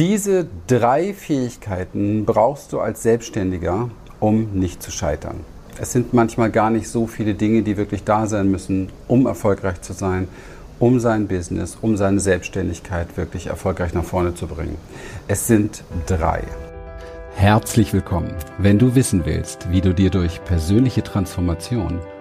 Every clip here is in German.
Diese drei Fähigkeiten brauchst du als Selbstständiger, um nicht zu scheitern. Es sind manchmal gar nicht so viele Dinge, die wirklich da sein müssen, um erfolgreich zu sein, um sein Business, um seine Selbstständigkeit wirklich erfolgreich nach vorne zu bringen. Es sind drei. Herzlich willkommen. Wenn du wissen willst, wie du dir durch persönliche Transformation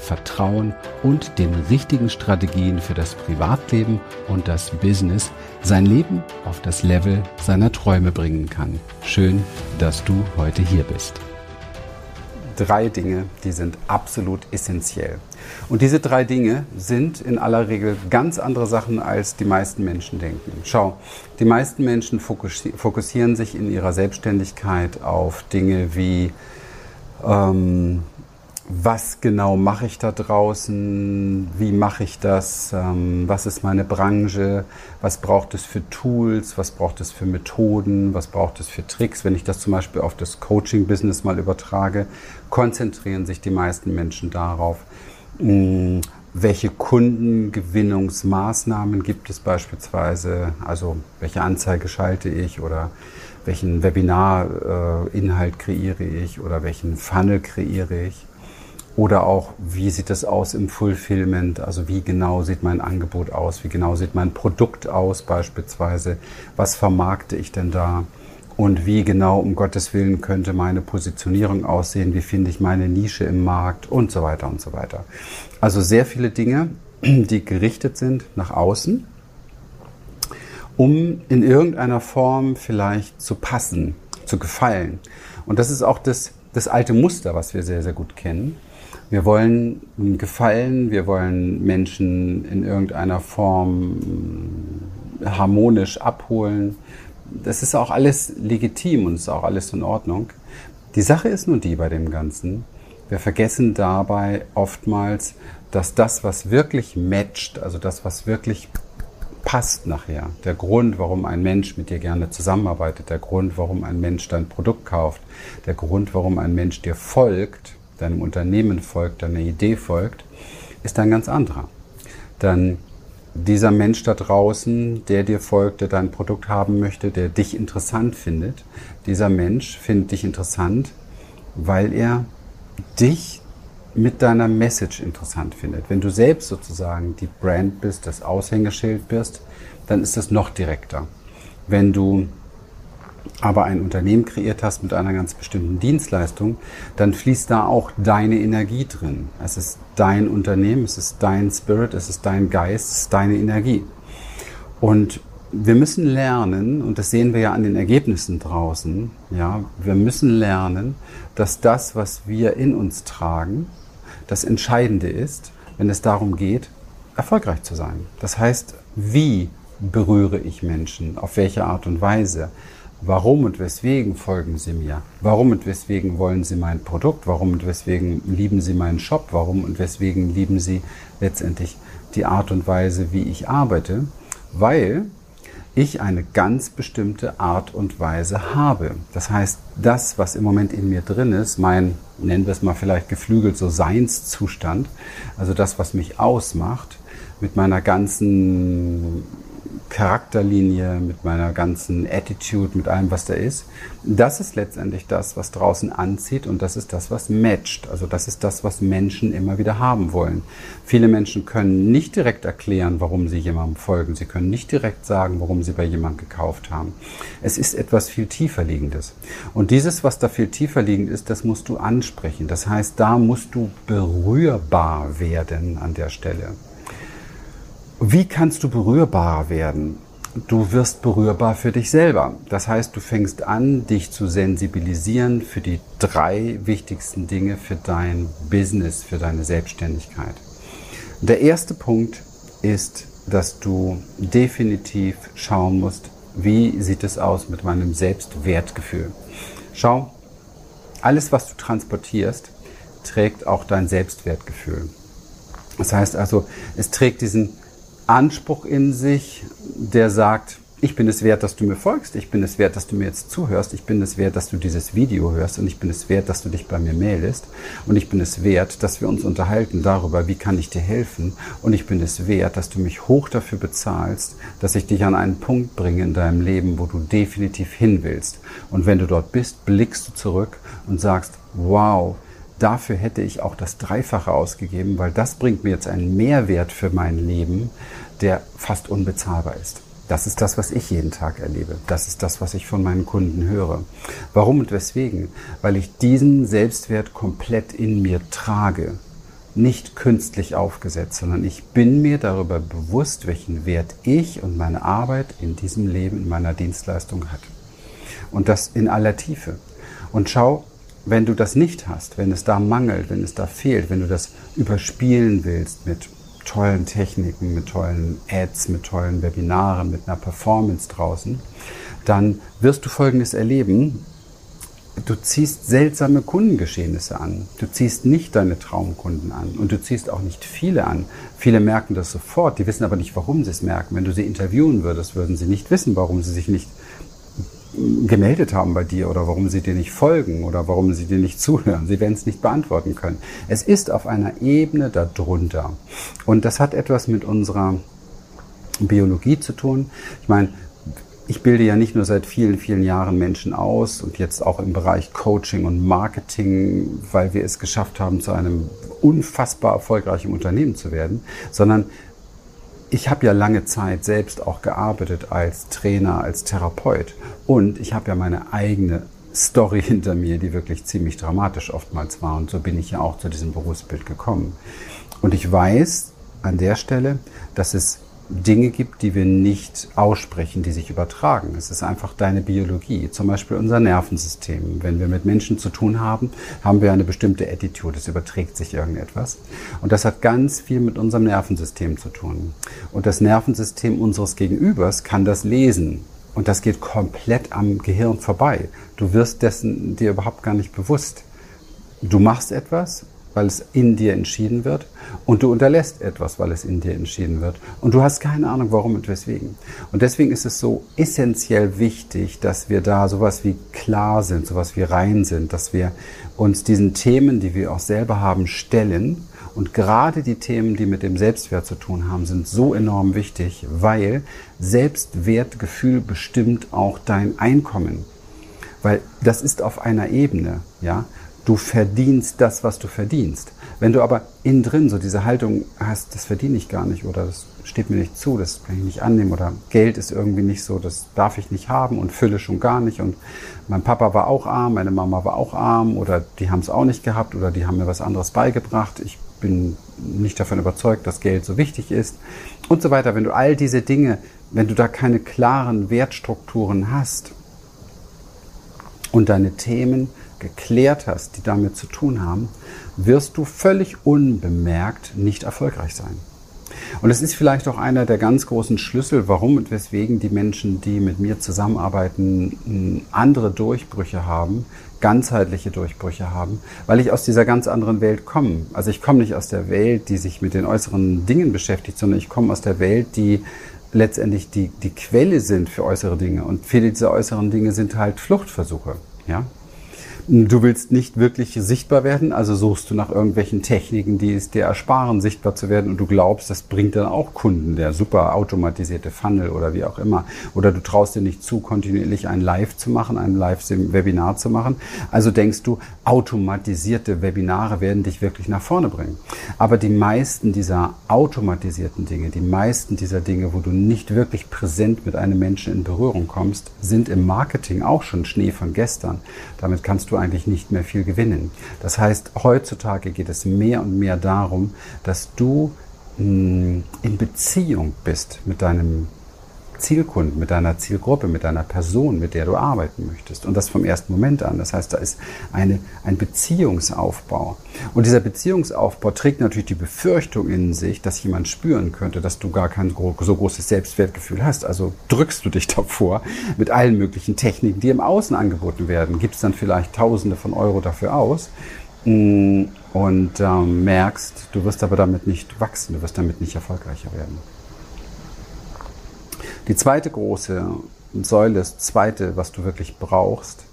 Vertrauen und den richtigen Strategien für das Privatleben und das Business sein Leben auf das Level seiner Träume bringen kann. Schön, dass du heute hier bist. Drei Dinge, die sind absolut essentiell. Und diese drei Dinge sind in aller Regel ganz andere Sachen, als die meisten Menschen denken. Schau, die meisten Menschen fokussieren sich in ihrer Selbstständigkeit auf Dinge wie ähm, was genau mache ich da draußen, wie mache ich das, ähm, was ist meine Branche, was braucht es für Tools, was braucht es für Methoden, was braucht es für Tricks. Wenn ich das zum Beispiel auf das Coaching-Business mal übertrage, konzentrieren sich die meisten Menschen darauf, hm, welche Kundengewinnungsmaßnahmen gibt es beispielsweise, also welche Anzeige schalte ich oder welchen Webinar-Inhalt äh, kreiere ich oder welchen Funnel kreiere ich oder auch, wie sieht es aus im Fulfillment? Also wie genau sieht mein Angebot aus? Wie genau sieht mein Produkt aus beispielsweise? Was vermarkte ich denn da? Und wie genau, um Gottes Willen, könnte meine Positionierung aussehen? Wie finde ich meine Nische im Markt? Und so weiter und so weiter. Also sehr viele Dinge, die gerichtet sind nach außen, um in irgendeiner Form vielleicht zu passen, zu gefallen. Und das ist auch das, das alte Muster, was wir sehr, sehr gut kennen. Wir wollen gefallen, wir wollen Menschen in irgendeiner Form hm, harmonisch abholen. Das ist auch alles legitim und ist auch alles in Ordnung. Die Sache ist nur die bei dem Ganzen. Wir vergessen dabei oftmals, dass das, was wirklich matcht, also das, was wirklich passt nachher, der Grund, warum ein Mensch mit dir gerne zusammenarbeitet, der Grund, warum ein Mensch dein Produkt kauft, der Grund, warum ein Mensch dir folgt, deinem Unternehmen folgt, deiner Idee folgt, ist ein ganz anderer. Dann dieser Mensch da draußen, der dir folgt, der dein Produkt haben möchte, der dich interessant findet, dieser Mensch findet dich interessant, weil er dich mit deiner Message interessant findet. Wenn du selbst sozusagen die Brand bist, das Aushängeschild bist, dann ist das noch direkter. Wenn du aber ein Unternehmen kreiert hast mit einer ganz bestimmten Dienstleistung, dann fließt da auch deine Energie drin. Es ist dein Unternehmen, es ist dein Spirit, es ist dein Geist, es ist deine Energie. Und wir müssen lernen, und das sehen wir ja an den Ergebnissen draußen, ja, wir müssen lernen, dass das, was wir in uns tragen, das Entscheidende ist, wenn es darum geht, erfolgreich zu sein. Das heißt, wie berühre ich Menschen? Auf welche Art und Weise? Warum und weswegen folgen Sie mir? Warum und weswegen wollen Sie mein Produkt? Warum und weswegen lieben Sie meinen Shop? Warum und weswegen lieben Sie letztendlich die Art und Weise, wie ich arbeite? Weil ich eine ganz bestimmte Art und Weise habe. Das heißt, das, was im Moment in mir drin ist, mein, nennen wir es mal vielleicht geflügelt, so Seinszustand, also das, was mich ausmacht, mit meiner ganzen Charakterlinie, mit meiner ganzen Attitude, mit allem, was da ist. Das ist letztendlich das, was draußen anzieht und das ist das, was matcht. Also das ist das, was Menschen immer wieder haben wollen. Viele Menschen können nicht direkt erklären, warum sie jemandem folgen. Sie können nicht direkt sagen, warum sie bei jemandem gekauft haben. Es ist etwas viel tiefer liegendes. Und dieses, was da viel tiefer liegend ist, das musst du ansprechen. Das heißt, da musst du berührbar werden an der Stelle. Wie kannst du berührbarer werden? Du wirst berührbar für dich selber. Das heißt, du fängst an, dich zu sensibilisieren für die drei wichtigsten Dinge für dein Business, für deine Selbstständigkeit. Der erste Punkt ist, dass du definitiv schauen musst, wie sieht es aus mit meinem Selbstwertgefühl. Schau, alles, was du transportierst, trägt auch dein Selbstwertgefühl. Das heißt also, es trägt diesen Anspruch in sich, der sagt, ich bin es wert, dass du mir folgst, ich bin es wert, dass du mir jetzt zuhörst, ich bin es wert, dass du dieses Video hörst und ich bin es wert, dass du dich bei mir meldest und ich bin es wert, dass wir uns unterhalten darüber, wie kann ich dir helfen und ich bin es wert, dass du mich hoch dafür bezahlst, dass ich dich an einen Punkt bringe in deinem Leben, wo du definitiv hin willst. Und wenn du dort bist, blickst du zurück und sagst, wow, dafür hätte ich auch das Dreifache ausgegeben, weil das bringt mir jetzt einen Mehrwert für mein Leben, der fast unbezahlbar ist. Das ist das, was ich jeden Tag erlebe. Das ist das, was ich von meinen Kunden höre. Warum und weswegen? Weil ich diesen Selbstwert komplett in mir trage. Nicht künstlich aufgesetzt, sondern ich bin mir darüber bewusst, welchen Wert ich und meine Arbeit in diesem Leben, in meiner Dienstleistung hat. Und das in aller Tiefe. Und schau, wenn du das nicht hast, wenn es da mangelt, wenn es da fehlt, wenn du das überspielen willst mit tollen Techniken, mit tollen Ads, mit tollen Webinaren, mit einer Performance draußen, dann wirst du Folgendes erleben. Du ziehst seltsame Kundengeschehnisse an. Du ziehst nicht deine Traumkunden an und du ziehst auch nicht viele an. Viele merken das sofort, die wissen aber nicht, warum sie es merken. Wenn du sie interviewen würdest, würden sie nicht wissen, warum sie sich nicht gemeldet haben bei dir oder warum sie dir nicht folgen oder warum sie dir nicht zuhören. Sie werden es nicht beantworten können. Es ist auf einer Ebene darunter. Und das hat etwas mit unserer Biologie zu tun. Ich meine, ich bilde ja nicht nur seit vielen, vielen Jahren Menschen aus und jetzt auch im Bereich Coaching und Marketing, weil wir es geschafft haben, zu einem unfassbar erfolgreichen Unternehmen zu werden, sondern ich habe ja lange Zeit selbst auch gearbeitet als Trainer, als Therapeut und ich habe ja meine eigene Story hinter mir, die wirklich ziemlich dramatisch oftmals war und so bin ich ja auch zu diesem Berufsbild gekommen. Und ich weiß an der Stelle, dass es Dinge gibt, die wir nicht aussprechen, die sich übertragen. Es ist einfach deine Biologie, zum Beispiel unser Nervensystem. Wenn wir mit Menschen zu tun haben, haben wir eine bestimmte Attitude, es überträgt sich irgendetwas. Und das hat ganz viel mit unserem Nervensystem zu tun. Und das Nervensystem unseres Gegenübers kann das lesen. Und das geht komplett am Gehirn vorbei. Du wirst dessen dir überhaupt gar nicht bewusst. Du machst etwas weil es in dir entschieden wird und du unterlässt etwas, weil es in dir entschieden wird und du hast keine Ahnung, warum und weswegen. Und deswegen ist es so essentiell wichtig, dass wir da sowas wie klar sind, sowas wie rein sind, dass wir uns diesen Themen, die wir auch selber haben, stellen. Und gerade die Themen, die mit dem Selbstwert zu tun haben, sind so enorm wichtig, weil Selbstwertgefühl bestimmt auch dein Einkommen. Weil das ist auf einer Ebene, ja. Du verdienst das, was du verdienst. Wenn du aber innen drin so diese Haltung hast, das verdiene ich gar nicht oder das steht mir nicht zu, das kann ich nicht annehmen oder Geld ist irgendwie nicht so, das darf ich nicht haben und Fülle schon gar nicht und mein Papa war auch arm, meine Mama war auch arm oder die haben es auch nicht gehabt oder die haben mir was anderes beigebracht. Ich bin nicht davon überzeugt, dass Geld so wichtig ist und so weiter. Wenn du all diese Dinge, wenn du da keine klaren Wertstrukturen hast und deine Themen geklärt hast, die damit zu tun haben, wirst du völlig unbemerkt nicht erfolgreich sein. Und es ist vielleicht auch einer der ganz großen Schlüssel, warum und weswegen die Menschen, die mit mir zusammenarbeiten, andere Durchbrüche haben, ganzheitliche Durchbrüche haben, weil ich aus dieser ganz anderen Welt komme. Also ich komme nicht aus der Welt, die sich mit den äußeren Dingen beschäftigt, sondern ich komme aus der Welt, die letztendlich die, die Quelle sind für äußere Dinge. Und viele dieser äußeren Dinge sind halt Fluchtversuche. Ja? Du willst nicht wirklich sichtbar werden, also suchst du nach irgendwelchen Techniken, die es dir ersparen, sichtbar zu werden und du glaubst, das bringt dann auch Kunden, der super automatisierte Funnel oder wie auch immer. Oder du traust dir nicht zu, kontinuierlich ein Live zu machen, ein Live-Webinar zu machen. Also denkst du, automatisierte Webinare werden dich wirklich nach vorne bringen. Aber die meisten dieser automatisierten Dinge, die meisten dieser Dinge, wo du nicht wirklich präsent mit einem Menschen in Berührung kommst, sind im Marketing auch schon Schnee von gestern. Damit kannst du eigentlich nicht mehr viel gewinnen. Das heißt, heutzutage geht es mehr und mehr darum, dass du hm, in Beziehung bist mit deinem Zielkunden, mit deiner Zielgruppe, mit deiner Person, mit der du arbeiten möchtest. Und das vom ersten Moment an. Das heißt, da ist eine, ein Beziehungsaufbau. Und dieser Beziehungsaufbau trägt natürlich die Befürchtung in sich, dass jemand spüren könnte, dass du gar kein so großes Selbstwertgefühl hast. Also drückst du dich davor mit allen möglichen Techniken, die im Außen angeboten werden. Gibst dann vielleicht Tausende von Euro dafür aus mm, und ähm, merkst, du wirst aber damit nicht wachsen, du wirst damit nicht erfolgreicher werden. Die zweite große Säule, das zweite, was du wirklich brauchst,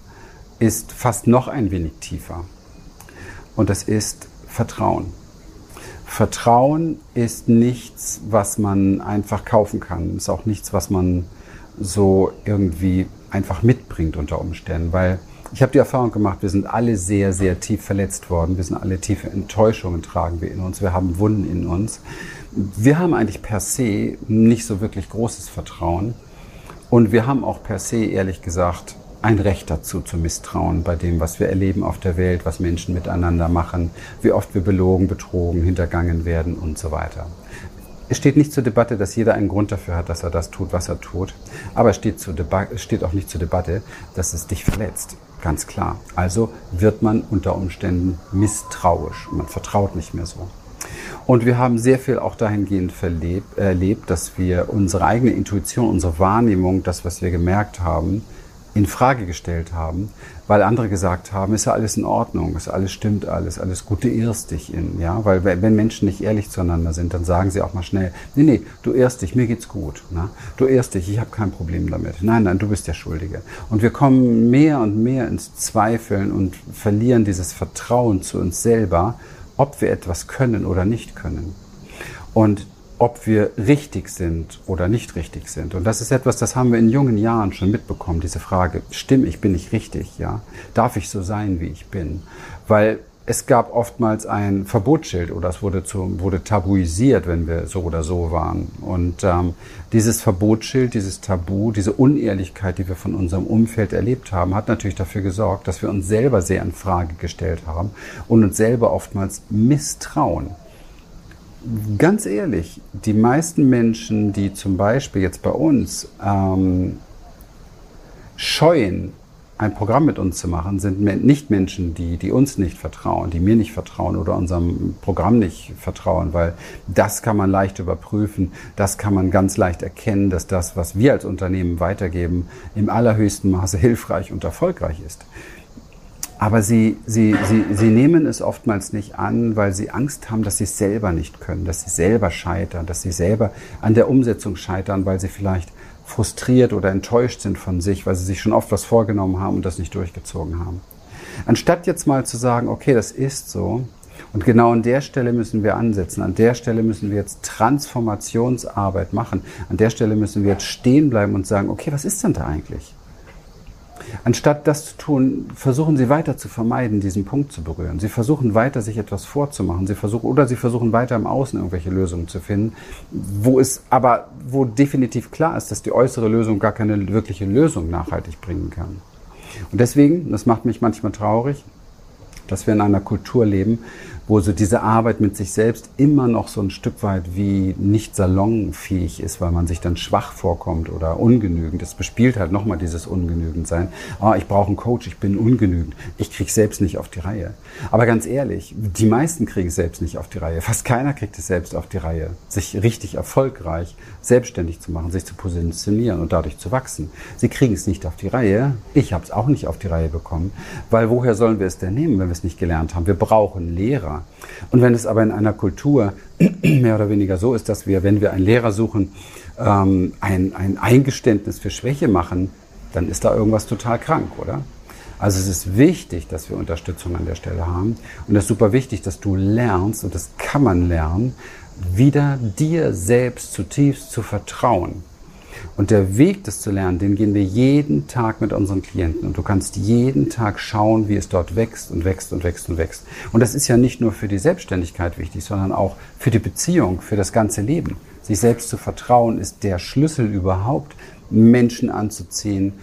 ist fast noch ein wenig tiefer. Und das ist Vertrauen. Vertrauen ist nichts, was man einfach kaufen kann. Ist auch nichts, was man so irgendwie einfach mitbringt unter Umständen, weil ich habe die Erfahrung gemacht, wir sind alle sehr, sehr tief verletzt worden. Wir sind alle tiefe Enttäuschungen tragen wir in uns. Wir haben Wunden in uns. Wir haben eigentlich per se nicht so wirklich großes Vertrauen. Und wir haben auch per se, ehrlich gesagt, ein Recht dazu zu misstrauen bei dem, was wir erleben auf der Welt, was Menschen miteinander machen, wie oft wir belogen, betrogen, hintergangen werden und so weiter. Es steht nicht zur Debatte, dass jeder einen Grund dafür hat, dass er das tut, was er tut. Aber es steht, steht auch nicht zur Debatte, dass es dich verletzt. Ganz klar. Also wird man unter Umständen misstrauisch. Man vertraut nicht mehr so. Und wir haben sehr viel auch dahingehend verlebt, erlebt, dass wir unsere eigene Intuition, unsere Wahrnehmung, das, was wir gemerkt haben, in Frage gestellt haben, weil andere gesagt haben, ist ja alles in Ordnung, ist alles stimmt alles, alles gut, du irrst dich in, ja, weil wenn Menschen nicht ehrlich zueinander sind, dann sagen sie auch mal schnell, nee, nee, du irrst dich, mir geht's gut, ne? du irrst dich, ich habe kein Problem damit, nein, nein, du bist der Schuldige. Und wir kommen mehr und mehr ins Zweifeln und verlieren dieses Vertrauen zu uns selber, ob wir etwas können oder nicht können. Und ob wir richtig sind oder nicht richtig sind. Und das ist etwas, das haben wir in jungen Jahren schon mitbekommen, diese Frage, stimme ich, bin ich richtig, ja? Darf ich so sein, wie ich bin? Weil es gab oftmals ein Verbotsschild oder es wurde, zu, wurde tabuisiert, wenn wir so oder so waren. Und ähm, dieses Verbotsschild, dieses Tabu, diese Unehrlichkeit, die wir von unserem Umfeld erlebt haben, hat natürlich dafür gesorgt, dass wir uns selber sehr in Frage gestellt haben und uns selber oftmals misstrauen ganz ehrlich, die meisten Menschen, die zum Beispiel jetzt bei uns ähm, scheuen, ein Programm mit uns zu machen, sind nicht Menschen, die, die uns nicht vertrauen, die mir nicht vertrauen oder unserem Programm nicht vertrauen, weil das kann man leicht überprüfen, das kann man ganz leicht erkennen, dass das, was wir als Unternehmen weitergeben, im allerhöchsten Maße hilfreich und erfolgreich ist. Aber sie, sie, sie, sie nehmen es oftmals nicht an, weil sie Angst haben, dass sie es selber nicht können, dass sie selber scheitern, dass sie selber an der Umsetzung scheitern, weil sie vielleicht frustriert oder enttäuscht sind von sich, weil sie sich schon oft was vorgenommen haben und das nicht durchgezogen haben. Anstatt jetzt mal zu sagen, okay, das ist so, und genau an der Stelle müssen wir ansetzen. An der Stelle müssen wir jetzt Transformationsarbeit machen. An der Stelle müssen wir jetzt stehen bleiben und sagen, okay, was ist denn da eigentlich? Anstatt das zu tun, versuchen sie weiter zu vermeiden, diesen Punkt zu berühren. Sie versuchen weiter, sich etwas vorzumachen. Sie versuchen, oder sie versuchen weiter im Außen irgendwelche Lösungen zu finden, wo es aber, wo definitiv klar ist, dass die äußere Lösung gar keine wirkliche Lösung nachhaltig bringen kann. Und deswegen, das macht mich manchmal traurig, dass wir in einer Kultur leben, wo so diese Arbeit mit sich selbst immer noch so ein Stück weit wie nicht salonfähig ist, weil man sich dann schwach vorkommt oder ungenügend. Das bespielt halt nochmal dieses Ungenügendsein. Ah, ich brauche einen Coach, ich bin ungenügend. Ich kriege selbst nicht auf die Reihe. Aber ganz ehrlich, die meisten kriegen es selbst nicht auf die Reihe. Fast keiner kriegt es selbst auf die Reihe, sich richtig erfolgreich selbstständig zu machen, sich zu positionieren und dadurch zu wachsen. Sie kriegen es nicht auf die Reihe. Ich habe es auch nicht auf die Reihe bekommen, weil woher sollen wir es denn nehmen, wenn wir es nicht gelernt haben? Wir brauchen Lehrer. Und wenn es aber in einer Kultur mehr oder weniger so ist, dass wir, wenn wir einen Lehrer suchen, ähm, ein, ein Eingeständnis für Schwäche machen, dann ist da irgendwas total krank, oder? Also es ist wichtig, dass wir Unterstützung an der Stelle haben. Und es ist super wichtig, dass du lernst, und das kann man lernen, wieder dir selbst zutiefst zu vertrauen. Und der Weg, das zu lernen, den gehen wir jeden Tag mit unseren Klienten. Und du kannst jeden Tag schauen, wie es dort wächst und wächst und wächst und wächst. Und das ist ja nicht nur für die Selbstständigkeit wichtig, sondern auch für die Beziehung, für das ganze Leben. Sich selbst zu vertrauen ist der Schlüssel überhaupt, Menschen anzuziehen,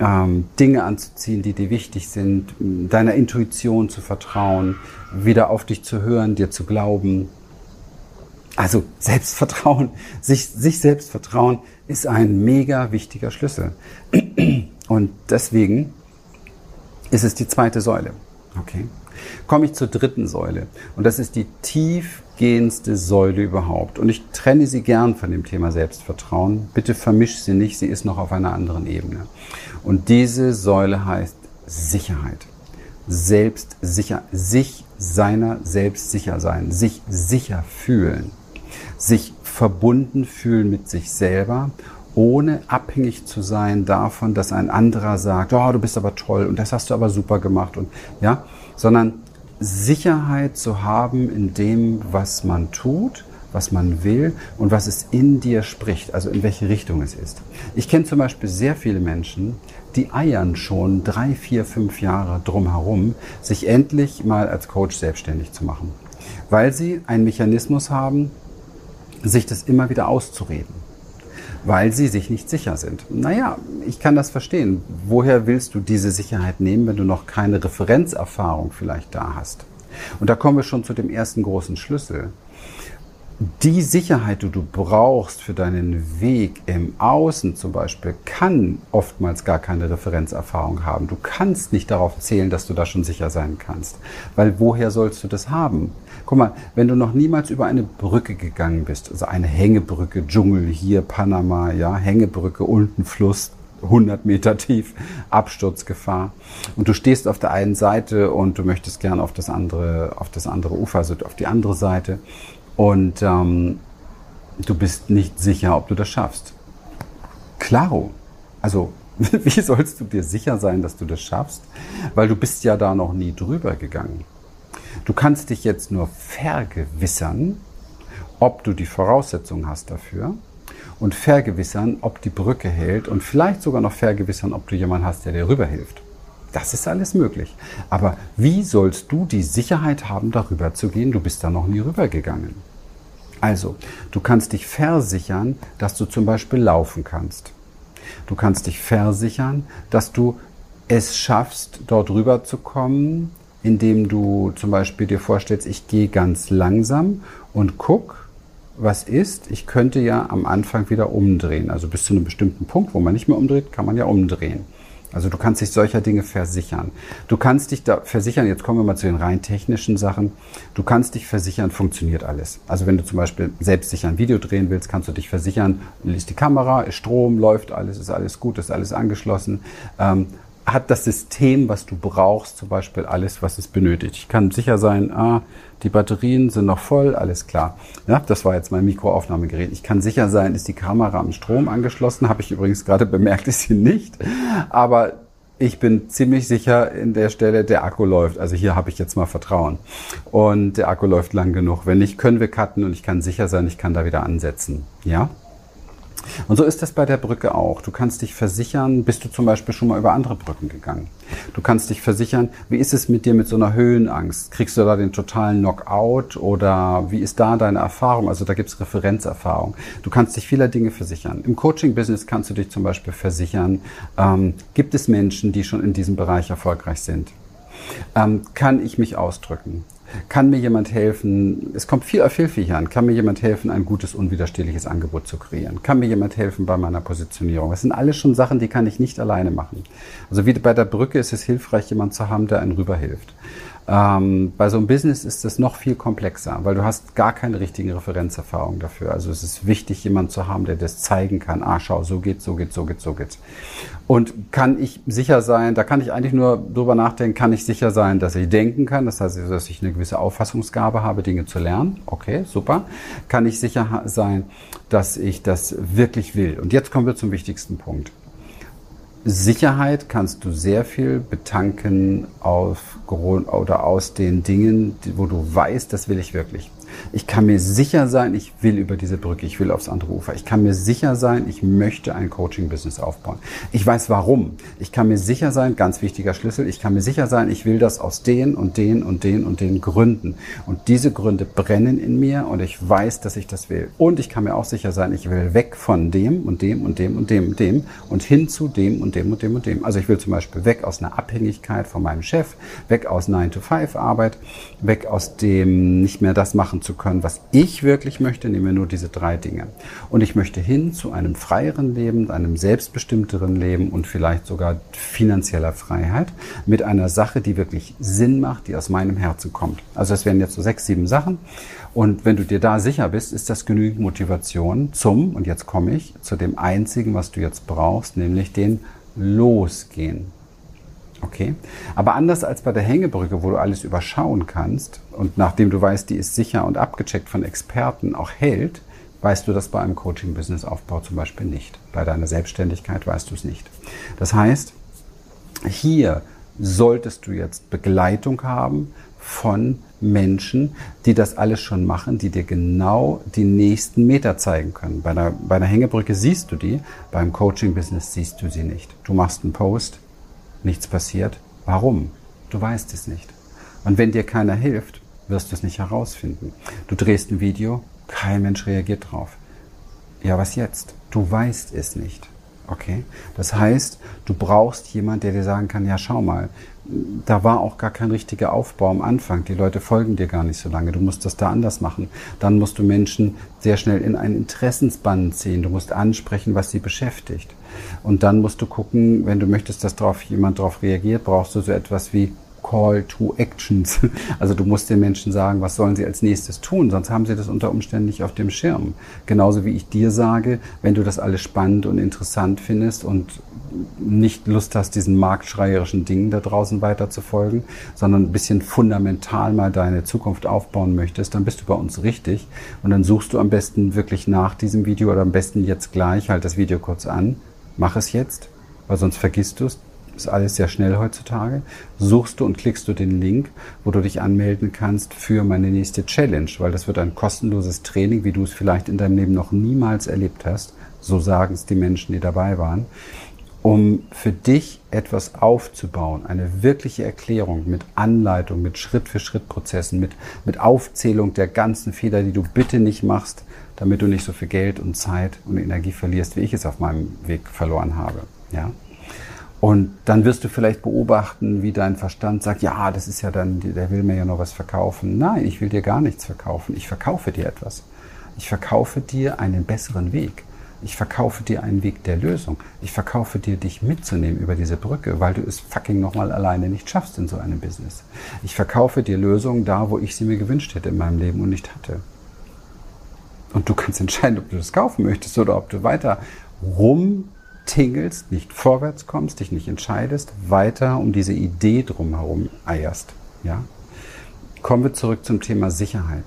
ähm, Dinge anzuziehen, die dir wichtig sind, deiner Intuition zu vertrauen, wieder auf dich zu hören, dir zu glauben. Also Selbstvertrauen, sich, sich selbst vertrauen ist ein mega wichtiger Schlüssel. Und deswegen ist es die zweite Säule. Okay. Komme ich zur dritten Säule. Und das ist die tiefgehendste Säule überhaupt. Und ich trenne sie gern von dem Thema Selbstvertrauen. Bitte vermisch sie nicht, sie ist noch auf einer anderen Ebene. Und diese Säule heißt Sicherheit. selbst sicher, sich seiner selbst sicher sein, sich sicher fühlen, sich verbunden fühlen mit sich selber, ohne abhängig zu sein davon, dass ein anderer sagt, oh, du bist aber toll und das hast du aber super gemacht und ja, sondern Sicherheit zu haben in dem, was man tut, was man will und was es in dir spricht, also in welche Richtung es ist. Ich kenne zum Beispiel sehr viele Menschen, die eiern schon drei, vier, fünf Jahre drumherum, sich endlich mal als Coach selbstständig zu machen, weil sie einen Mechanismus haben, sich das immer wieder auszureden weil sie sich nicht sicher sind. Naja, ich kann das verstehen. Woher willst du diese Sicherheit nehmen, wenn du noch keine Referenzerfahrung vielleicht da hast? Und da kommen wir schon zu dem ersten großen Schlüssel die Sicherheit, die du brauchst für deinen Weg im Außen zum Beispiel, kann oftmals gar keine Referenzerfahrung haben. Du kannst nicht darauf zählen, dass du da schon sicher sein kannst. Weil woher sollst du das haben? Guck mal, wenn du noch niemals über eine Brücke gegangen bist, also eine Hängebrücke, Dschungel hier, Panama, ja, Hängebrücke, unten Fluss, 100 Meter tief, Absturzgefahr. Und du stehst auf der einen Seite und du möchtest gern auf das andere, auf das andere Ufer, also auf die andere Seite und ähm, du bist nicht sicher, ob du das schaffst. Klaro. Also, wie sollst du dir sicher sein, dass du das schaffst? Weil du bist ja da noch nie drüber gegangen. Du kannst dich jetzt nur vergewissern, ob du die Voraussetzungen hast dafür und vergewissern, ob die Brücke hält und vielleicht sogar noch vergewissern, ob du jemanden hast, der dir rüberhilft. Das ist alles möglich. Aber wie sollst du die Sicherheit haben, darüber zu gehen? Du bist da noch nie rübergegangen. Also, du kannst dich versichern, dass du zum Beispiel laufen kannst. Du kannst dich versichern, dass du es schaffst, dort rüber zu kommen, indem du zum Beispiel dir vorstellst, ich gehe ganz langsam und guck, was ist. Ich könnte ja am Anfang wieder umdrehen. Also bis zu einem bestimmten Punkt, wo man nicht mehr umdreht, kann man ja umdrehen. Also du kannst dich solcher Dinge versichern. Du kannst dich da versichern, jetzt kommen wir mal zu den rein technischen Sachen. Du kannst dich versichern, funktioniert alles. Also wenn du zum Beispiel selbst sicher ein Video drehen willst, kannst du dich versichern, liest die Kamera, ist Strom, läuft alles, ist alles gut, ist alles angeschlossen. Ähm, hat das System, was du brauchst, zum Beispiel alles, was es benötigt. Ich kann sicher sein, ah, die Batterien sind noch voll, alles klar. Ja, das war jetzt mein Mikroaufnahmegerät. Ich kann sicher sein, ist die Kamera am Strom angeschlossen. Habe ich übrigens gerade bemerkt, ist sie nicht. Aber ich bin ziemlich sicher in der Stelle, der Akku läuft. Also hier habe ich jetzt mal Vertrauen. Und der Akku läuft lang genug. Wenn nicht, können wir cutten und ich kann sicher sein, ich kann da wieder ansetzen. Ja? Und so ist das bei der Brücke auch. Du kannst dich versichern, bist du zum Beispiel schon mal über andere Brücken gegangen. Du kannst dich versichern, wie ist es mit dir mit so einer Höhenangst? Kriegst du da den totalen Knockout oder wie ist da deine Erfahrung? Also da gibt's Referenzerfahrung. Du kannst dich vieler Dinge versichern. Im Coaching-Business kannst du dich zum Beispiel versichern, ähm, gibt es Menschen, die schon in diesem Bereich erfolgreich sind? Ähm, kann ich mich ausdrücken? Kann mir jemand helfen, es kommt viel auf Hilfe hier an, kann mir jemand helfen, ein gutes, unwiderstehliches Angebot zu kreieren? Kann mir jemand helfen bei meiner Positionierung? Das sind alles schon Sachen, die kann ich nicht alleine machen. Also wie bei der Brücke ist es hilfreich, jemand zu haben, der einen rüberhilft. Ähm, bei so einem Business ist das noch viel komplexer, weil du hast gar keine richtigen Referenzerfahrungen dafür. Also es ist wichtig, jemanden zu haben, der das zeigen kann. Ah, schau, so geht's, so geht's, so geht's, so geht's. Und kann ich sicher sein, da kann ich eigentlich nur drüber nachdenken, kann ich sicher sein, dass ich denken kann, das heißt, dass ich eine gewisse Auffassungsgabe habe, Dinge zu lernen. Okay, super. Kann ich sicher sein, dass ich das wirklich will. Und jetzt kommen wir zum wichtigsten Punkt. Sicherheit kannst du sehr viel betanken auf, oder aus den Dingen, wo du weißt, das will ich wirklich. Ich kann mir sicher sein, ich will über diese Brücke, ich will aufs andere Ufer. Ich kann mir sicher sein, ich möchte ein Coaching-Business aufbauen. Ich weiß warum. Ich kann mir sicher sein, ganz wichtiger Schlüssel, ich kann mir sicher sein, ich will das aus den und den und den und den Gründen. Und diese Gründe brennen in mir und ich weiß, dass ich das will. Und ich kann mir auch sicher sein, ich will weg von dem und dem und dem und dem und dem und hin zu dem und dem und dem und dem. Also ich will zum Beispiel weg aus einer Abhängigkeit von meinem Chef, weg aus 9-to-5-Arbeit, weg aus dem nicht mehr das machen zu können, was ich wirklich möchte, nehmen wir nur diese drei Dinge. Und ich möchte hin zu einem freieren Leben, einem selbstbestimmteren Leben und vielleicht sogar finanzieller Freiheit mit einer Sache, die wirklich Sinn macht, die aus meinem Herzen kommt. Also es wären jetzt so sechs, sieben Sachen. Und wenn du dir da sicher bist, ist das genügend Motivation zum, und jetzt komme ich, zu dem einzigen, was du jetzt brauchst, nämlich den Losgehen. Okay? Aber anders als bei der Hängebrücke, wo du alles überschauen kannst und nachdem du weißt, die ist sicher und abgecheckt von Experten auch hält, weißt du das bei einem Coaching-Business-Aufbau zum Beispiel nicht. Bei deiner Selbstständigkeit weißt du es nicht. Das heißt, hier solltest du jetzt Begleitung haben von Menschen, die das alles schon machen, die dir genau die nächsten Meter zeigen können. Bei einer, bei einer Hängebrücke siehst du die, beim Coaching-Business siehst du sie nicht. Du machst einen Post, nichts passiert. Warum? Du weißt es nicht. Und wenn dir keiner hilft, wirst du es nicht herausfinden. Du drehst ein Video, kein Mensch reagiert drauf. Ja, was jetzt? Du weißt es nicht. Okay? Das heißt, du brauchst jemand, der dir sagen kann, ja, schau mal, da war auch gar kein richtiger Aufbau am Anfang. Die Leute folgen dir gar nicht so lange. Du musst das da anders machen. Dann musst du Menschen sehr schnell in einen Interessensband ziehen. Du musst ansprechen, was sie beschäftigt. Und dann musst du gucken, wenn du möchtest, dass darauf jemand darauf reagiert, brauchst du so etwas wie Call to Actions. Also du musst den Menschen sagen, was sollen sie als nächstes tun, sonst haben sie das unter Umständen nicht auf dem Schirm. Genauso wie ich dir sage, wenn du das alles spannend und interessant findest und nicht Lust hast, diesen marktschreierischen Dingen da draußen weiter zu folgen, sondern ein bisschen fundamental mal deine Zukunft aufbauen möchtest, dann bist du bei uns richtig. Und dann suchst du am besten wirklich nach diesem Video oder am besten jetzt gleich, halt das Video kurz an, mach es jetzt, weil sonst vergisst du es, ist alles sehr schnell heutzutage, suchst du und klickst du den Link, wo du dich anmelden kannst für meine nächste Challenge, weil das wird ein kostenloses Training, wie du es vielleicht in deinem Leben noch niemals erlebt hast. So sagen es die Menschen, die dabei waren. Um für dich etwas aufzubauen, eine wirkliche Erklärung mit Anleitung, mit Schritt-für-Schritt-Prozessen, mit, mit Aufzählung der ganzen Fehler, die du bitte nicht machst, damit du nicht so viel Geld und Zeit und Energie verlierst, wie ich es auf meinem Weg verloren habe. Ja? Und dann wirst du vielleicht beobachten, wie dein Verstand sagt, ja, das ist ja dann, der will mir ja noch was verkaufen. Nein, ich will dir gar nichts verkaufen. Ich verkaufe dir etwas. Ich verkaufe dir einen besseren Weg. Ich verkaufe dir einen Weg der Lösung. Ich verkaufe dir, dich mitzunehmen über diese Brücke, weil du es fucking nochmal alleine nicht schaffst in so einem Business. Ich verkaufe dir Lösungen da, wo ich sie mir gewünscht hätte in meinem Leben und nicht hatte. Und du kannst entscheiden, ob du das kaufen möchtest oder ob du weiter rum tingelst, nicht vorwärts kommst, dich nicht entscheidest, weiter um diese Idee drumherum eierst. Ja? Kommen wir zurück zum Thema Sicherheit.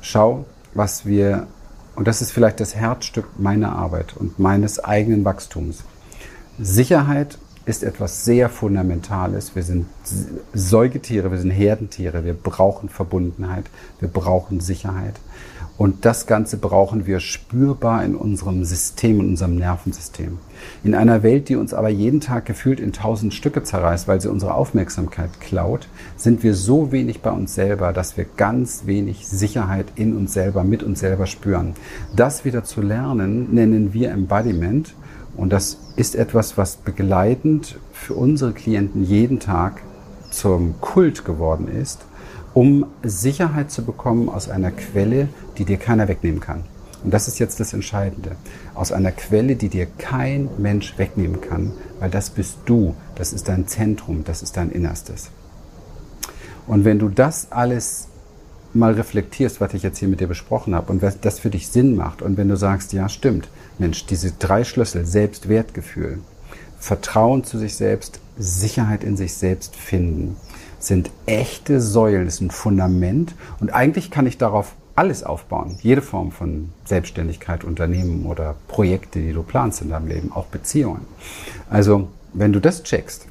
Schau, was wir, und das ist vielleicht das Herzstück meiner Arbeit und meines eigenen Wachstums. Sicherheit ist etwas sehr Fundamentales. Wir sind Säugetiere, wir sind Herdentiere, wir brauchen Verbundenheit, wir brauchen Sicherheit. Und das Ganze brauchen wir spürbar in unserem System, in unserem Nervensystem. In einer Welt, die uns aber jeden Tag gefühlt in tausend Stücke zerreißt, weil sie unsere Aufmerksamkeit klaut, sind wir so wenig bei uns selber, dass wir ganz wenig Sicherheit in uns selber, mit uns selber spüren. Das wieder zu lernen, nennen wir Embodiment. Und das ist etwas, was begleitend für unsere Klienten jeden Tag zum Kult geworden ist um Sicherheit zu bekommen aus einer Quelle, die dir keiner wegnehmen kann. Und das ist jetzt das Entscheidende. Aus einer Quelle, die dir kein Mensch wegnehmen kann, weil das bist du, das ist dein Zentrum, das ist dein Innerstes. Und wenn du das alles mal reflektierst, was ich jetzt hier mit dir besprochen habe und was das für dich Sinn macht und wenn du sagst, ja stimmt, Mensch, diese drei Schlüssel, Selbstwertgefühl, Vertrauen zu sich selbst, Sicherheit in sich selbst finden, sind echte Säulen, ist ein Fundament und eigentlich kann ich darauf alles aufbauen. Jede Form von Selbstständigkeit, Unternehmen oder Projekte, die du planst in deinem Leben, auch Beziehungen. Also, wenn du das checkst,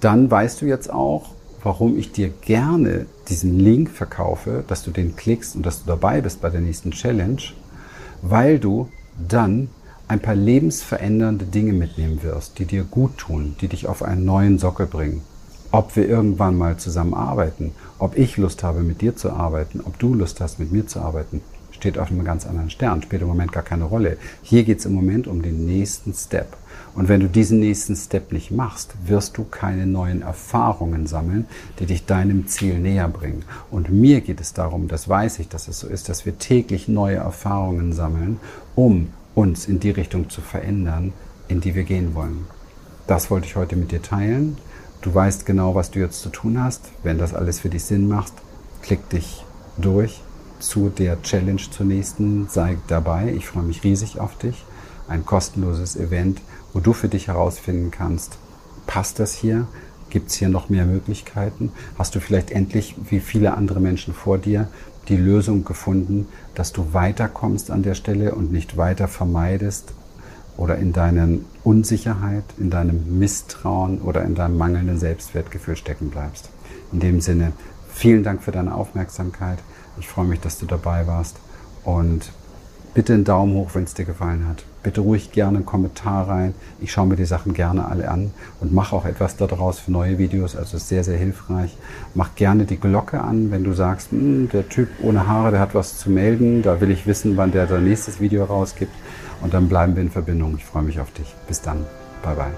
dann weißt du jetzt auch, warum ich dir gerne diesen Link verkaufe, dass du den klickst und dass du dabei bist bei der nächsten Challenge, weil du dann ein paar lebensverändernde Dinge mitnehmen wirst, die dir gut tun, die dich auf einen neuen Sockel bringen ob wir irgendwann mal zusammen arbeiten, ob ich Lust habe, mit dir zu arbeiten, ob du Lust hast, mit mir zu arbeiten, steht auf einem ganz anderen Stern, spielt im Moment gar keine Rolle. Hier geht es im Moment um den nächsten Step. Und wenn du diesen nächsten Step nicht machst, wirst du keine neuen Erfahrungen sammeln, die dich deinem Ziel näher bringen. Und mir geht es darum, das weiß ich, dass es so ist, dass wir täglich neue Erfahrungen sammeln, um uns in die Richtung zu verändern, in die wir gehen wollen. Das wollte ich heute mit dir teilen. Du weißt genau, was du jetzt zu tun hast. Wenn das alles für dich Sinn macht, klick dich durch zu der Challenge zur nächsten. Sei dabei. Ich freue mich riesig auf dich. Ein kostenloses Event, wo du für dich herausfinden kannst, passt das hier? Gibt es hier noch mehr Möglichkeiten? Hast du vielleicht endlich, wie viele andere Menschen vor dir, die Lösung gefunden, dass du weiterkommst an der Stelle und nicht weiter vermeidest oder in deiner Unsicherheit, in deinem Misstrauen oder in deinem mangelnden Selbstwertgefühl stecken bleibst. In dem Sinne, vielen Dank für deine Aufmerksamkeit. Ich freue mich, dass du dabei warst und bitte einen Daumen hoch, wenn es dir gefallen hat. Bitte ruhig gerne einen Kommentar rein. Ich schaue mir die Sachen gerne alle an und mache auch etwas daraus für neue Videos. Also ist sehr, sehr hilfreich. Mach gerne die Glocke an, wenn du sagst, hm, der Typ ohne Haare, der hat was zu melden. Da will ich wissen, wann der sein nächstes Video rausgibt. Und dann bleiben wir in Verbindung. Ich freue mich auf dich. Bis dann. Bye bye.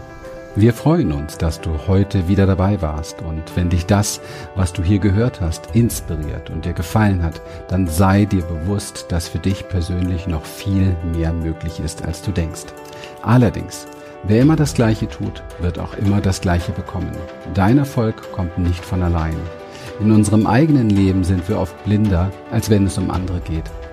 Wir freuen uns, dass du heute wieder dabei warst und wenn dich das, was du hier gehört hast, inspiriert und dir gefallen hat, dann sei dir bewusst, dass für dich persönlich noch viel mehr möglich ist, als du denkst. Allerdings, wer immer das Gleiche tut, wird auch immer das Gleiche bekommen. Dein Erfolg kommt nicht von allein. In unserem eigenen Leben sind wir oft blinder, als wenn es um andere geht.